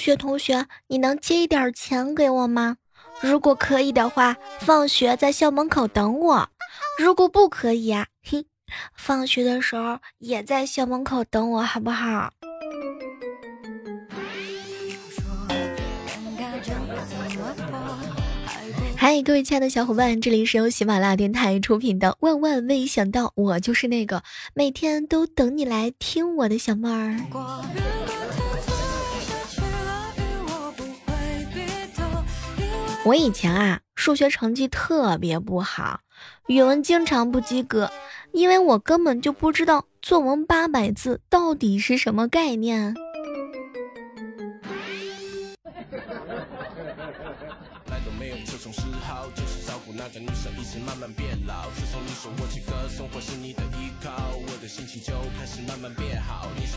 学，同学，你能借一点钱给我吗？如果可以的话，放学在校门口等我；如果不可以啊，嘿，放学的时候也在校门口等我，好不好？嗨，各位亲爱的小伙伴，这里是由喜马拉雅电台出品的《万万没想到》，我就是那个每天都等你来听我的小妹儿。我以前啊，数学成绩特别不好，语文经常不及格，因为我根本就不知道作文八百字到底是什么概念。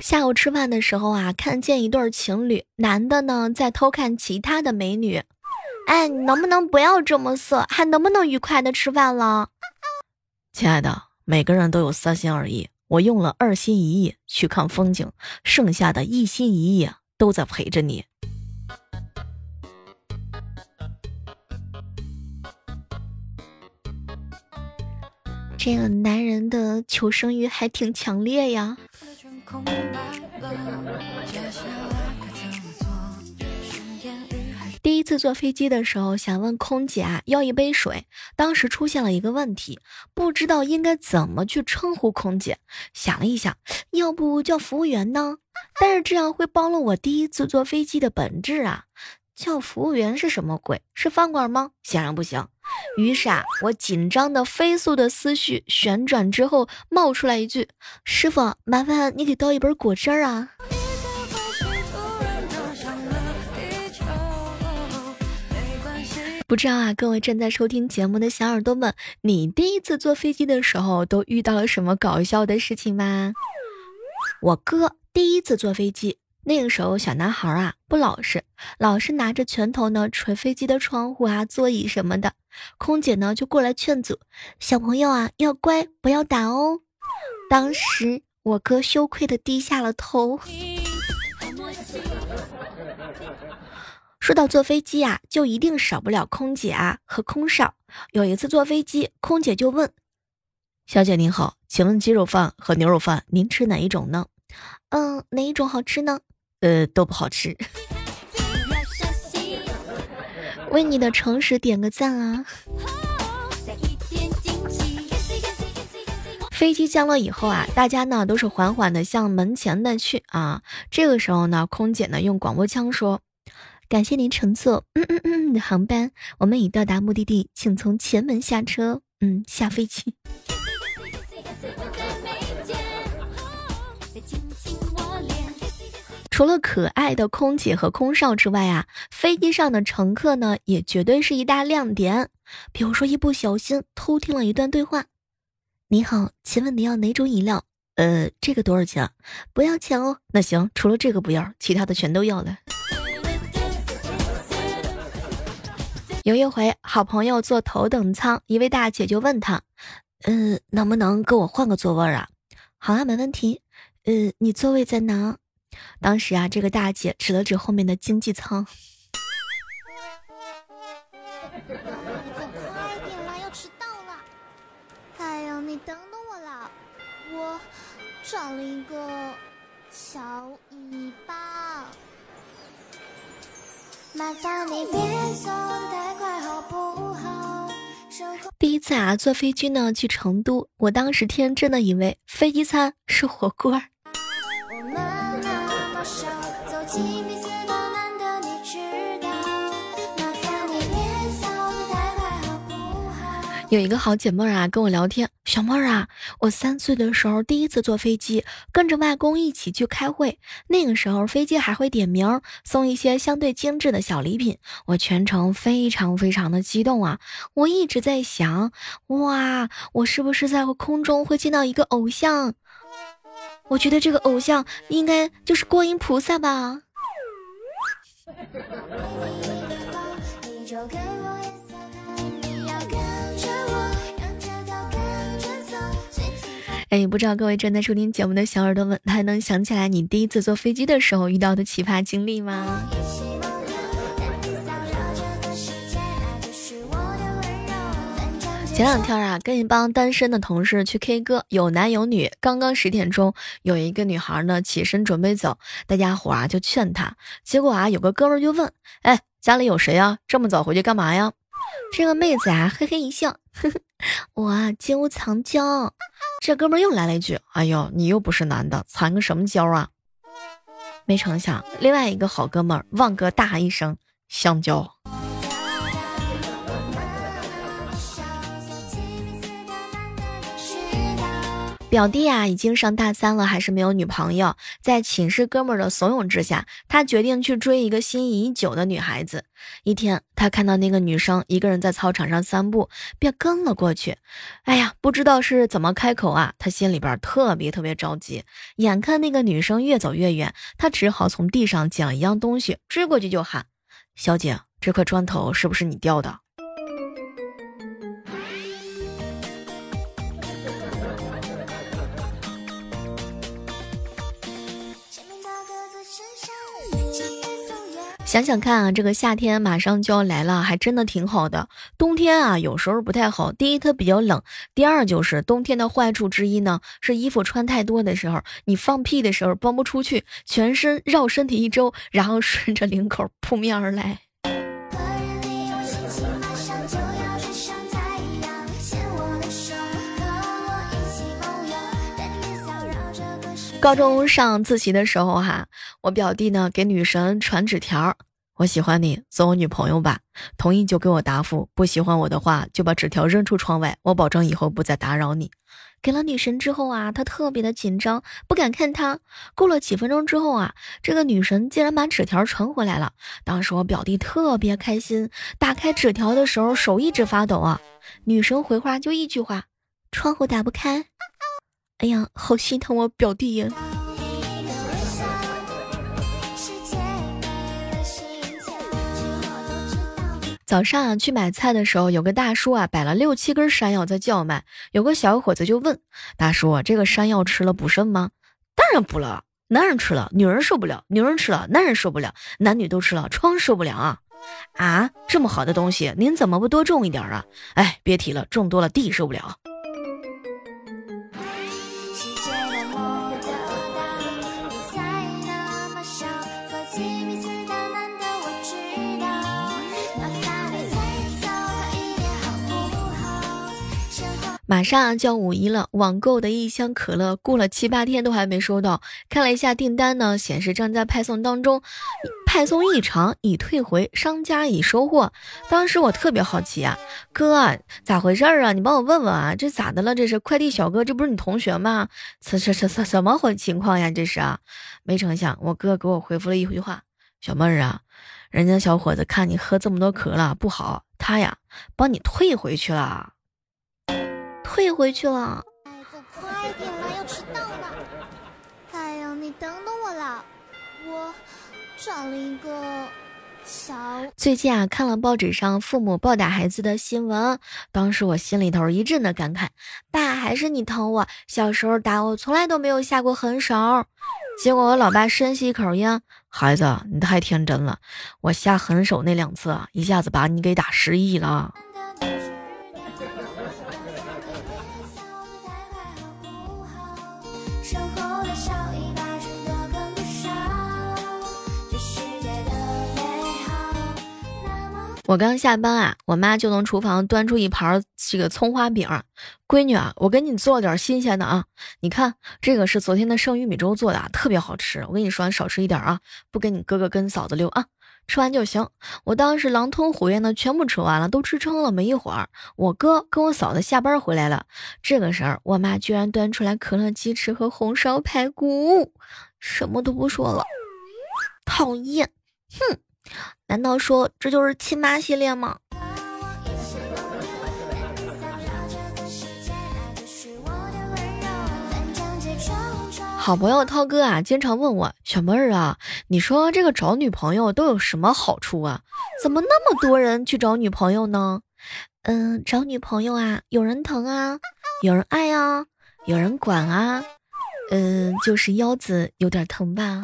下午吃饭的时候啊，看见一对情侣，男的呢在偷看其他的美女。哎，你能不能不要这么色？还能不能愉快的吃饭了？亲爱的，每个人都有三心二意，我用了二心一意去看风景，剩下的一心一意都在陪着你。这个男人的求生欲还挺强烈呀。次坐飞机的时候，想问空姐啊要一杯水，当时出现了一个问题，不知道应该怎么去称呼空姐。想了一想，要不叫服务员呢？但是这样会暴露我第一次坐飞机的本质啊！叫服务员是什么鬼？是饭馆吗？显然不行。于是啊，我紧张的飞速的思绪旋转之后，冒出来一句：“师傅，麻烦你给倒一杯果汁啊。”不知道啊，各位正在收听节目的小耳朵们，你第一次坐飞机的时候都遇到了什么搞笑的事情吗？我哥第一次坐飞机，那个时候小男孩啊不老实，老是拿着拳头呢捶飞机的窗户啊、座椅什么的。空姐呢就过来劝阻，小朋友啊要乖，不要打哦。当时我哥羞愧的低下了头。说到坐飞机啊，就一定少不了空姐啊和空少。有一次坐飞机，空姐就问：“小姐您好，请问鸡肉饭和牛肉饭您吃哪一种呢？”“嗯，哪一种好吃呢？”“呃，都不好吃。”为你的诚实点个赞啊！飞机降落以后啊，大家呢都是缓缓的向门前的去啊。这个时候呢，空姐呢用广播腔说。感谢您乘坐嗯嗯嗯的航班，我们已到达目的地，请从前门下车。嗯，下飞机。除了可爱的空姐和空少之外啊，飞机上的乘客呢，也绝对是一大亮点。比如说，一不小心偷听了一段对话：“你好，请问你要哪种饮料？呃，这个多少钱？不要钱哦。那行，除了这个不要，其他的全都要了。”有一回，好朋友坐头等舱，一位大姐就问他：“嗯，能不能跟我换个座位啊？”“好啊，没问题。”“呃，你座位在哪？”当时啊，这个大姐指了指后面的经济舱。快点啦，要迟到了！哎呀，你等等我啦，我找了一个小尾巴。麻烦你别走太？第一次啊，坐飞机呢去成都，我当时天真的以为飞机餐是火锅儿。有一个好姐妹啊，跟我聊天。小妹儿啊，我三岁的时候第一次坐飞机，跟着外公一起去开会。那个时候飞机还会点名送一些相对精致的小礼品，我全程非常非常的激动啊！我一直在想，哇，我是不是在空中会见到一个偶像？我觉得这个偶像应该就是观音菩萨吧给我。哎，不知道各位正在收听节目的小耳朵们，还能想起来你第一次坐飞机的时候遇到的奇葩经历吗？前两天啊，跟一帮单身的同事去 K 歌，有男有女。刚刚十点钟，有一个女孩呢起身准备走，大家伙啊就劝她。结果啊，有个哥们就问：“哎，家里有谁呀？这么早回去干嘛呀？”这个妹子啊，嘿嘿一笑，呵呵，我啊，金屋藏娇。这哥们又来了一句：“哎呦，你又不是男的，藏个什么娇啊？”没成想，另外一个好哥们儿旺哥大喊一声：“香蕉。”表弟啊，已经上大三了，还是没有女朋友。在寝室哥们儿的怂恿之下，他决定去追一个心仪已久的女孩子。一天，他看到那个女生一个人在操场上散步，便跟了过去。哎呀，不知道是怎么开口啊，他心里边特别特别着急。眼看那个女生越走越远，他只好从地上捡一样东西，追过去就喊：“小姐，这块砖头是不是你掉的？”想想看啊，这个夏天马上就要来了，还真的挺好的。冬天啊，有时候不太好。第一，它比较冷；第二，就是冬天的坏处之一呢，是衣服穿太多的时候，你放屁的时候放不出去，全身绕身体一周，然后顺着领口扑面而来。高中上自习的时候，哈，我表弟呢给女神传纸条，我喜欢你，做我女朋友吧。同意就给我答复，不喜欢我的话就把纸条扔出窗外，我保证以后不再打扰你。给了女神之后啊，她特别的紧张，不敢看他。过了几分钟之后啊，这个女神竟然把纸条传回来了。当时我表弟特别开心，打开纸条的时候手一直发抖啊。女神回话就一句话：窗户打不开。哎呀，好心疼我表弟呀！早上啊，去买菜的时候，有个大叔啊，摆了六七根山药在叫卖。有个小伙子就问大叔：“这个山药吃了补肾吗？”“当然补了，男人吃了女人受不了，女人吃了男人受不了，男女都吃了疮受不了啊！”“啊，这么好的东西，您怎么不多种一点啊？”“哎，别提了，种多了地受不了。”马上就要五一了，网购的一箱可乐过了七八天都还没收到。看了一下订单呢，显示正在派送当中，派送异常已退回，商家已收货。当时我特别好奇啊，哥咋回事啊？你帮我问问啊，这咋的了？这是快递小哥，这不是你同学吗？这这这这什么回情况呀？这是啊，没成想我哥给我回复了一句话：小妹儿啊，人家小伙子看你喝这么多可乐不好，他呀帮你退回去了。退回去了。走快点啦，要迟到了。哎呀，你等等我啦，我找了一个小。最近啊，看了报纸上父母暴打孩子的新闻，当时我心里头一阵的感慨：爸，还是你疼我，小时候打我从来都没有下过狠手。结果我老爸深吸一口烟，孩子，你太天真了，我下狠手那两次啊，一下子把你给打失忆了。我刚下班啊，我妈就从厨房端出一盘这个葱花饼。闺女啊，我给你做点新鲜的啊，你看这个是昨天的剩玉米粥做的，啊特别好吃。我跟你说，少吃一点啊，不跟你哥哥跟嫂子溜啊。吃完就行。我当时狼吞虎咽的全部吃完了，都吃撑了。没一会儿，我哥跟我嫂子下班回来了。这个时候，我妈居然端出来可乐鸡翅和红烧排骨，什么都不说了。讨厌，哼！难道说这就是亲妈系列吗？好朋友涛哥啊，经常问我小妹儿啊，你说这个找女朋友都有什么好处啊？怎么那么多人去找女朋友呢？嗯，找女朋友啊，有人疼啊，有人爱啊，有人管啊，嗯，就是腰子有点疼吧。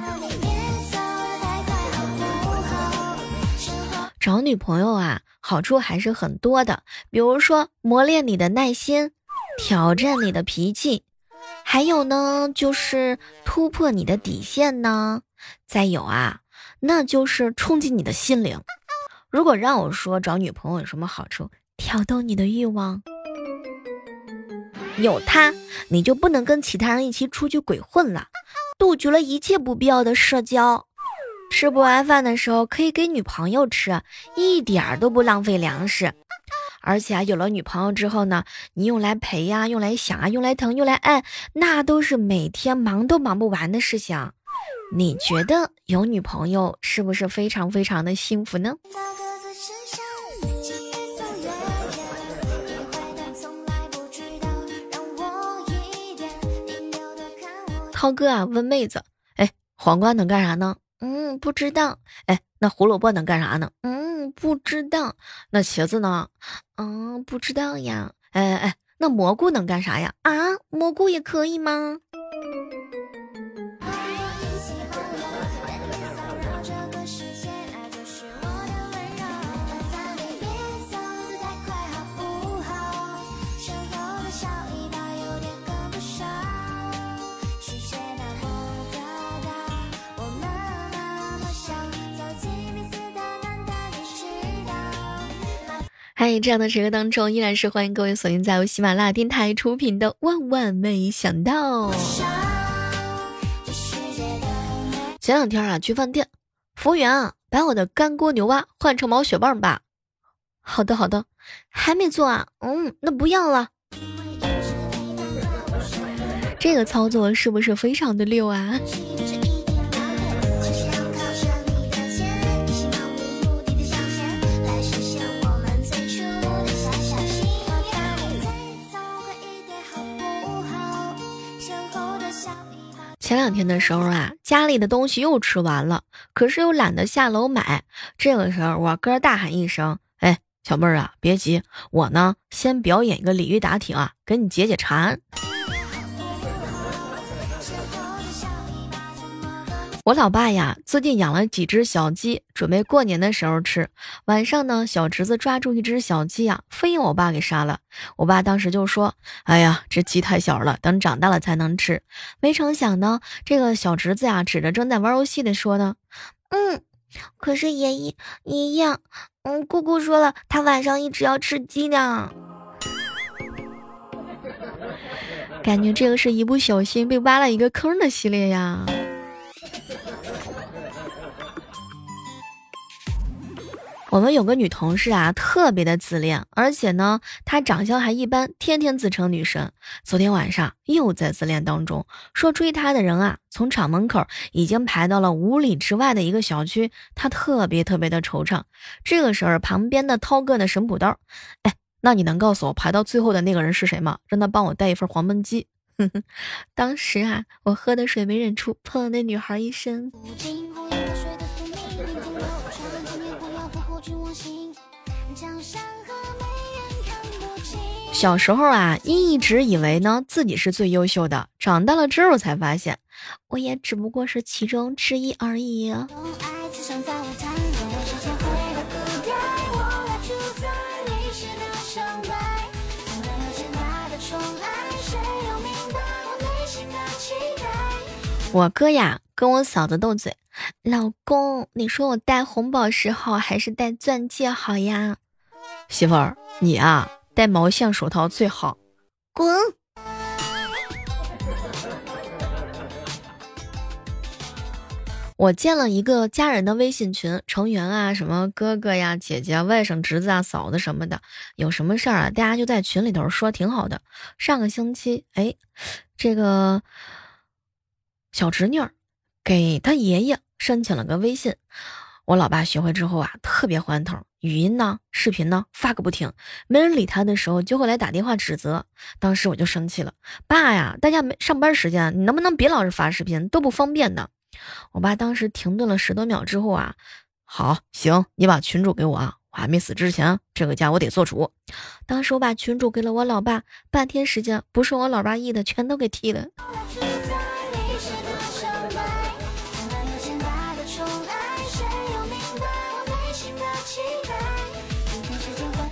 找女朋友啊，好处还是很多的，比如说磨练你的耐心，挑战你的脾气。还有呢，就是突破你的底线呢。再有啊，那就是冲击你的心灵。如果让我说找女朋友有什么好处，挑逗你的欲望。有他，你就不能跟其他人一起出去鬼混了，杜绝了一切不必要的社交。吃不完饭的时候可以给女朋友吃，一点儿都不浪费粮食。而且啊，有了女朋友之后呢，你用来陪呀，用来想啊，用来疼，用来爱，那都是每天忙都忙不完的事情。你觉得有女朋友是不是非常非常的幸福呢？涛哥啊，问妹子，哎，黄瓜能干啥呢？嗯，不知道。哎，那胡萝卜能干啥呢？嗯。不知道，那茄子呢？嗯，不知道呀。哎哎，那蘑菇能干啥呀？啊，蘑菇也可以吗？嗨，这样的时刻当中，依然是欢迎各位锁定在由喜马拉雅电台出品的《万万没想到》。前两天啊，去饭店，服务员啊，把我的干锅牛蛙换成毛血旺吧。好的，好的，还没做啊？嗯，那不要了。这个操作是不是非常的溜啊？前两天的时候啊，家里的东西又吃完了，可是又懒得下楼买。这个时候，我哥大喊一声：“哎，小妹儿啊，别急，我呢先表演一个鲤鱼打挺啊，给你解解馋。”我老爸呀，最近养了几只小鸡，准备过年的时候吃。晚上呢，小侄子抓住一只小鸡啊，非要我爸给杀了。我爸当时就说：“哎呀，这鸡太小了，等长大了才能吃。”没成想呢，这个小侄子呀，指着正在玩游戏的说呢：“嗯，可是爷爷爷爷，嗯，姑姑说了，他晚上一直要吃鸡呢。”感觉这个是一不小心被挖了一个坑的系列呀。我们有个女同事啊，特别的自恋，而且呢，她长相还一般，天天自称女神。昨天晚上又在自恋当中，说追她的人啊，从厂门口已经排到了五里之外的一个小区，她特别特别的惆怅。这个时候，旁边的涛哥的神补刀，哎，那你能告诉我排到最后的那个人是谁吗？让他帮我带一份黄焖鸡。当时啊，我喝的水没忍住，喷了那女孩一身。小时候啊，一直以为呢自己是最优秀的，长大了之后才发现，我也只不过是其中之一而已。我哥呀，跟我嫂子斗嘴，老公，你说我戴红宝石好还是戴钻戒好呀？媳妇儿，你啊，戴毛线手套最好。滚！我建了一个家人的微信群，成员啊，什么哥哥呀、姐姐、外甥、侄子啊、嫂子什么的，有什么事儿啊，大家就在群里头说，挺好的。上个星期，哎，这个小侄女儿给她爷爷申请了个微信，我老爸学会之后啊，特别欢头，语音呢、视频呢发个不停，没人理他的时候，就会来打电话指责。当时我就生气了，爸呀，大家没上班时间，你能不能别老是发视频，都不方便的。我爸当时停顿了十多秒之后啊，好行，你把群主给我啊，我还没死之前，这个家我得做主。当时我把群主给了我老爸，半天时间，不是我老爸意的，全都给踢了。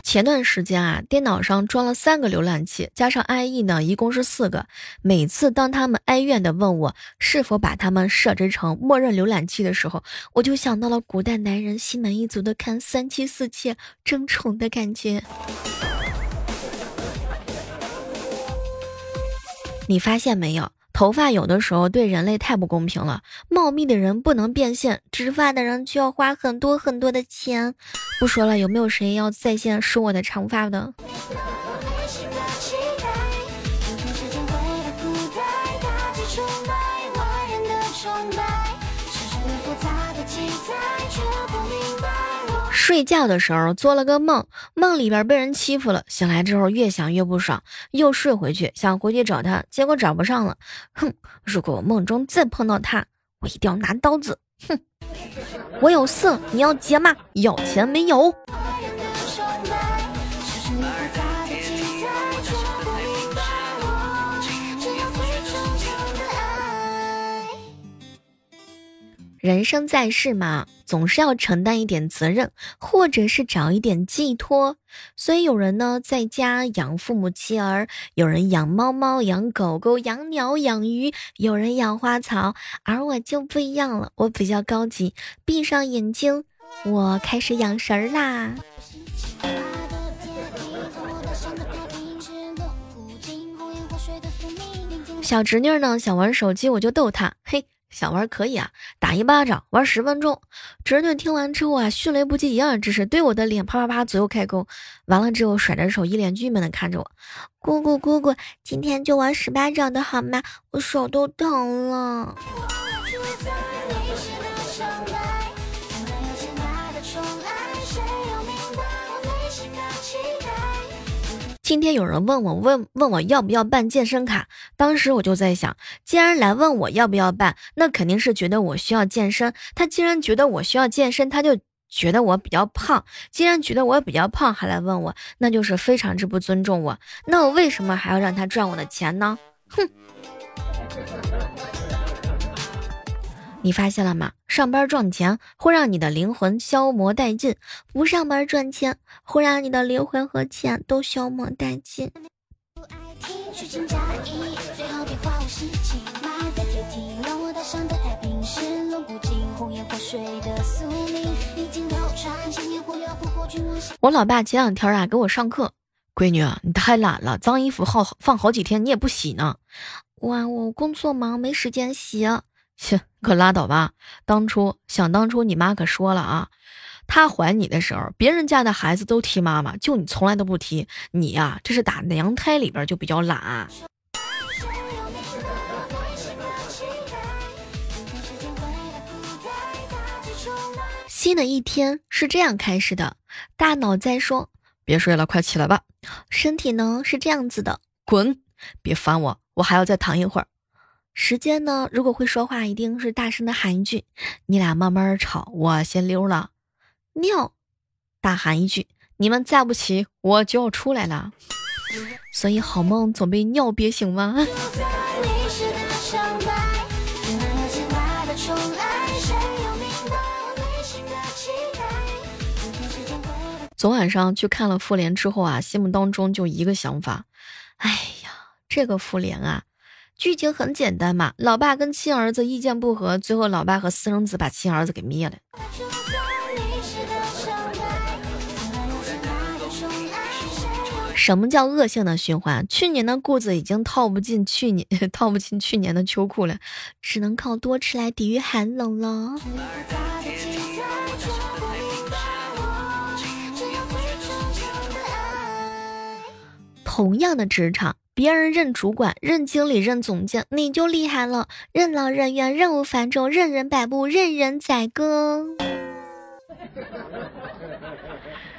前段时间啊，电脑上装了三个浏览器，加上 IE 呢，一共是四个。每次当他们哀怨的问我是否把他们设置成默认浏览器的时候，我就想到了古代男人心满意足的看三妻四妾争宠的感觉。你发现没有？头发有的时候对人类太不公平了，茂密的人不能变现，植发的人就要花很多很多的钱。不说了，有没有谁要在线收我的长发的？睡觉的时候做了个梦，梦里边被人欺负了，醒来之后越想越不爽，又睡回去想回去找他，结果找不上了。哼，如果我梦中再碰到他，我一定要拿刀子。哼，我有色，你要结吗？要钱没有？人生在世嘛，总是要承担一点责任，或者是找一点寄托。所以有人呢在家养父母妻儿，有人养猫猫、养狗狗、养鸟、养鱼，有人养花草，而我就不一样了，我比较高级。闭上眼睛，我开始养神啦。小侄女呢想玩手机，我就逗她，嘿。想玩可以啊，打一巴掌玩十分钟。侄女听完之后啊，迅雷不及掩耳之势对我的脸啪啪啪左右开弓，完了之后甩着手，一脸郁闷的看着我。姑姑姑姑，今天就玩十巴掌的好吗？我手都疼了。今天有人问我问问我要不要办健身卡，当时我就在想，既然来问我要不要办，那肯定是觉得我需要健身。他既然觉得我需要健身，他就觉得我比较胖。既然觉得我比较胖还来问我，那就是非常之不尊重我。那我为什么还要让他赚我的钱呢？哼！你发现了吗？上班赚钱会让你的灵魂消磨殆尽，不上班赚钱会让你的灵魂和钱都消磨殆尽。我老爸前两天啊给我上课，闺女你太懒了，脏衣服好放好几天你也不洗呢。哇，我工作忙没时间洗。切，可拉倒吧！当初想当初，你妈可说了啊，她怀你的时候，别人家的孩子都踢妈妈，就你从来都不踢。你呀，这是打娘胎里边就比较懒。新的一天是这样开始的，大脑在说：“别睡了，快起来吧。”身体呢是这样子的：“滚，别烦我，我还要再躺一会儿。”时间呢？如果会说话，一定是大声的喊一句：“你俩慢慢吵，我先溜了。”尿，大喊一句：“你们再不起，我就要出来了。”所以好梦总被尿憋醒吗？昨晚上去看了复联之后啊，心目当中就一个想法：哎呀，这个复联啊！剧情很简单嘛，老爸跟亲儿子意见不合，最后老爸和私生子把亲儿子给灭了。什么叫恶性的循环？去年的裤子已经套不进去年，套不进去年的秋裤了，只能靠多吃来抵御寒冷了。同样的职场，别人任主管、任经理、任总监，你就厉害了，任劳任怨、任务繁重、任人摆布、任人宰割。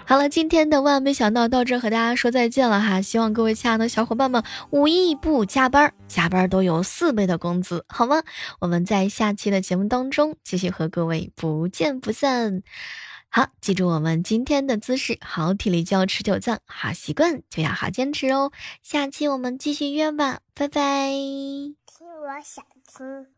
好了，今天的万没想到到这和大家说再见了哈，希望各位亲爱的小伙伴们五一不加班，加班都有四倍的工资，好吗？我们在下期的节目当中继续和各位不见不散。好，记住我们今天的姿势，好体力就要持久战，好习惯就要好坚持哦。下期我们继续约吧，拜拜。听我想听。